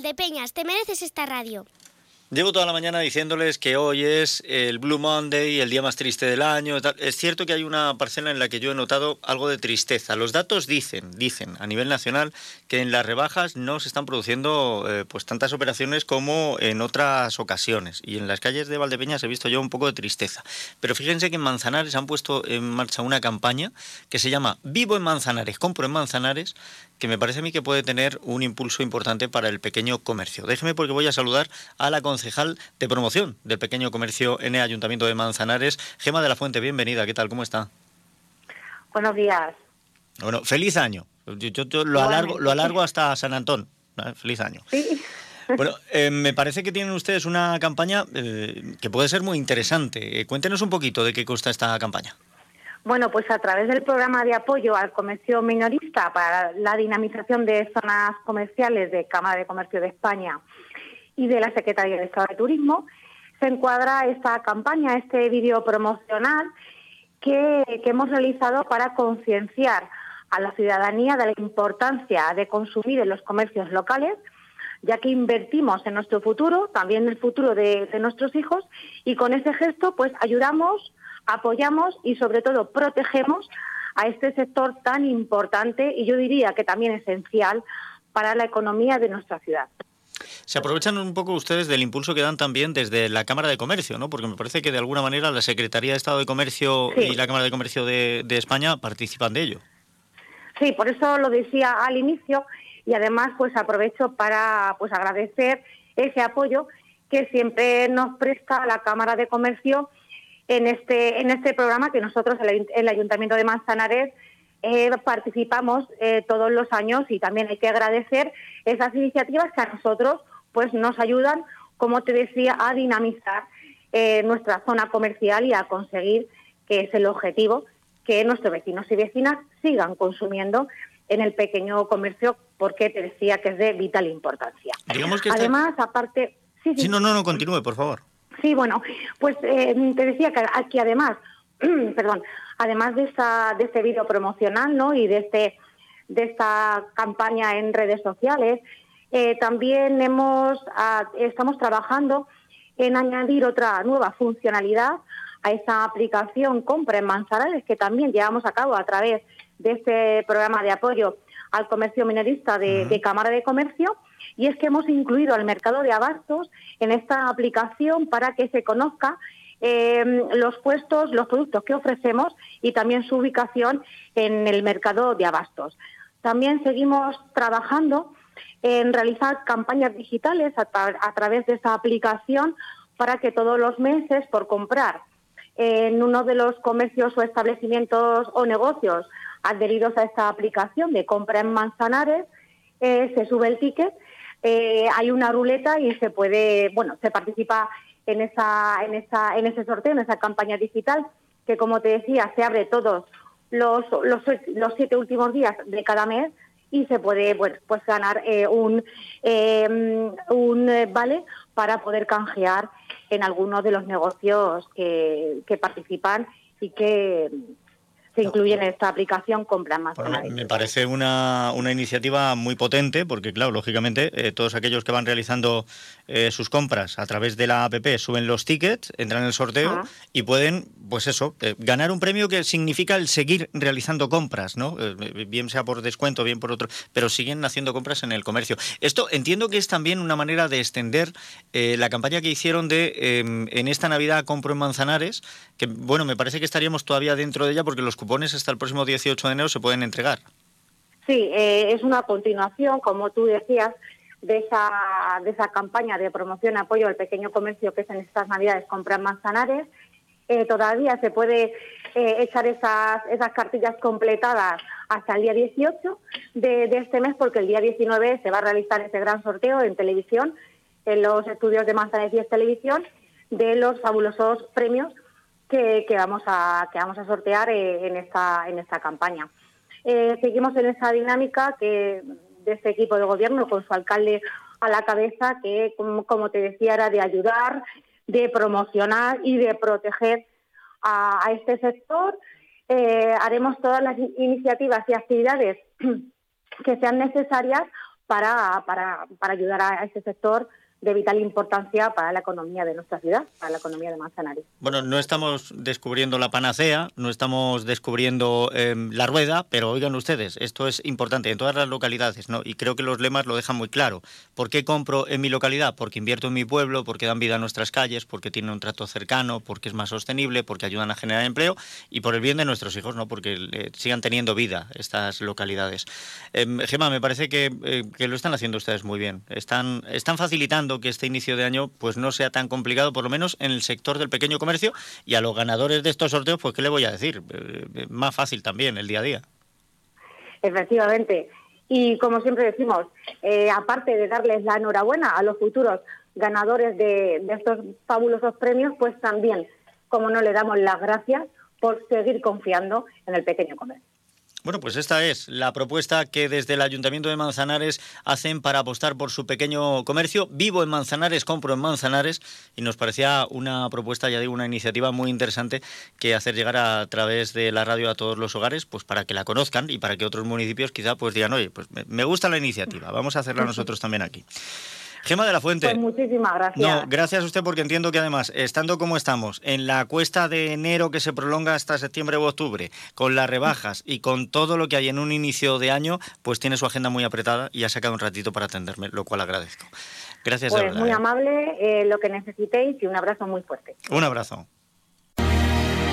De Peñas, te mereces esta radio. Llevo toda la mañana diciéndoles que hoy es el Blue Monday, el día más triste del año. Es cierto que hay una parcela en la que yo he notado algo de tristeza. Los datos dicen, dicen a nivel nacional que en las rebajas no se están produciendo eh, pues tantas operaciones como en otras ocasiones. Y en las calles de Valdepeñas he visto yo un poco de tristeza. Pero fíjense que en Manzanares han puesto en marcha una campaña que se llama Vivo en Manzanares, compro en Manzanares, que me parece a mí que puede tener un impulso importante para el pequeño comercio. Déjeme porque voy a saludar a la concejal de promoción del pequeño comercio en el Ayuntamiento de Manzanares, Gema de la Fuente. Bienvenida, ¿qué tal? ¿Cómo está? Buenos días. Bueno, feliz año. Yo, lo, alargo, lo alargo hasta San Antón. Feliz año. Sí. Bueno, eh, me parece que tienen ustedes una campaña eh, que puede ser muy interesante. Eh, cuéntenos un poquito de qué consta esta campaña. Bueno, pues a través del programa de apoyo al comercio minorista para la dinamización de zonas comerciales de Cámara de Comercio de España y de la Secretaría de Estado de Turismo, se encuadra esta campaña, este vídeo promocional que, hemos realizado para concienciar a la ciudadanía de la importancia de consumir en los comercios locales, ya que invertimos en nuestro futuro, también en el futuro de, de nuestros hijos, y con ese gesto pues ayudamos apoyamos y sobre todo protegemos a este sector tan importante y yo diría que también esencial para la economía de nuestra ciudad. Se aprovechan un poco ustedes del impulso que dan también desde la Cámara de Comercio, ¿no? Porque me parece que de alguna manera la Secretaría de Estado de Comercio y la Cámara de Comercio de, de, España participan de ello. Sí, por eso lo decía al inicio y además pues aprovecho para pues agradecer ese apoyo que siempre nos presta la Cámara de Comercio en este, en este programa que nosotros, el, el Ayuntamiento de Manzanares, eh, participamos eh, todos los años y también hay que agradecer esas iniciativas que a nosotros pues nos ayudan, como te decía, a dinamizar eh, nuestra zona comercial y a conseguir, que es el objetivo, que nuestros vecinos y vecinas sigan consumiendo en el pequeño comercio, porque te decía que es de vital importancia. Además, aparte... Sí, sí. sí, no, no, no, continúe, por favor. Sí, bueno, pues eh, te decía que aquí además, perdón, además de esta, de este vídeo promocional, ¿no? Y de este, de esta campaña en redes sociales, eh, también hemos, estamos trabajando en añadir otra nueva funcionalidad a esa aplicación Compra en Manzanares que también llevamos a cabo a través de este programa de apoyo al comercio minorista de, Cámara de Comercio y es que hemos incluido al mercado de abastos en esta aplicación para que se conozca eh, los puestos, los productos que ofrecemos y también su ubicación en el mercado de abastos. También seguimos trabajando en realizar campañas digitales a, través de esta aplicación para que todos los meses, por comprar en uno de los comercios o establecimientos o negocios adheridos a esta aplicación de compra en Manzanares, eh, se sube el ticket, eh, hay una ruleta y se puede, bueno, se participa en esa, en esa, en ese sorteo, en esa campaña digital, que como te decía, se abre todos los, los, los siete últimos días de cada mes y se puede pues ganar eh, un, un vale para poder canjear en algunos de los negocios que, que participan y que, se incluyen en esta aplicación compran más. me parece una, una, iniciativa muy potente porque, claro, lógicamente, eh, todos aquellos que van realizando eh, sus compras a través de la app suben los tickets, entran en el sorteo y pueden, pues eso, eh, ganar un premio que significa el seguir realizando compras, ¿no? bien sea por descuento, bien por otro, pero siguen haciendo compras en el comercio. Esto entiendo que es también una manera de extender la campaña que hicieron de em, en esta Navidad compro en Manzanares, que, bueno, me parece que estaríamos todavía dentro de ella porque los cupones hasta el próximo 18 de enero se pueden entregar. Sí, eh, es una continuación, como tú decías, de esa, de esa campaña de promoción y apoyo al pequeño comercio que es en estas Navidades comprar manzanares. Eh, todavía se puede eh, echar esas, esas cartillas completadas hasta el día 18 de, este mes, porque el día 19 se va a realizar ese gran sorteo en televisión, en los estudios de Manzanares y Televisión, de los fabulosos premios que, vamos a que vamos a sortear eh, en esta en esta campaña. Eh, seguimos en esa dinámica que de este equipo de gobierno con su alcalde a la cabeza que como, te decía era de ayudar, de promocionar y de proteger a, este sector. Eh, haremos todas las iniciativas y actividades que sean necesarias para, para, para ayudar a ese sector de vital importancia para la economía de nuestra ciudad, para la economía de Manzanares. Bueno, no estamos descubriendo la panacea, no estamos descubriendo em, la rueda, pero oigan ustedes, esto es importante en todas las localidades, ¿no? Y creo que los lemas lo dejan muy claro. ¿Por qué compro en mi localidad? Porque invierto en mi pueblo, porque dan vida a nuestras calles, porque tienen un trato cercano, porque es más sostenible, porque ayudan a generar empleo y por el bien de nuestros hijos, ¿no? Porque eh, sigan teniendo vida estas localidades. Em, Gema, me parece que, eh, que, lo están haciendo ustedes muy bien. Están, están facilitando que este inicio de año pues no sea tan complicado, por lo menos en el sector del pequeño comercio y a los ganadores de estos sorteos, pues qué le voy a decir, eh, más fácil también el día a día. Efectivamente. Y como siempre decimos, eh, aparte de darles la enhorabuena a los futuros ganadores de, de estos fabulosos premios, pues también, como no le damos las gracias por seguir confiando en el pequeño comercio. Bueno, pues esta es la propuesta que desde el Ayuntamiento de Manzanares hacen para apostar por su pequeño comercio. Vivo en Manzanares, compro en Manzanares y nos parecía una propuesta, ya digo, una iniciativa muy interesante que hacer llegar a través de la radio a todos los hogares, pues para que la conozcan y para que otros municipios quizá pues digan, oye, pues me gusta la iniciativa, vamos a hacerla nosotros también aquí. Gema de la Fuente. Pues muchísimas gracias. No, gracias a usted porque entiendo que además, estando como estamos, en la cuesta de enero que se prolonga hasta septiembre o octubre, con las rebajas y con todo lo que hay en un inicio de año, pues tiene su agenda muy apretada y ha sacado un ratito para atenderme, lo cual agradezco. Gracias. Pues muy ¿eh? amable, eh, lo que necesitéis y un abrazo muy fuerte. Un abrazo.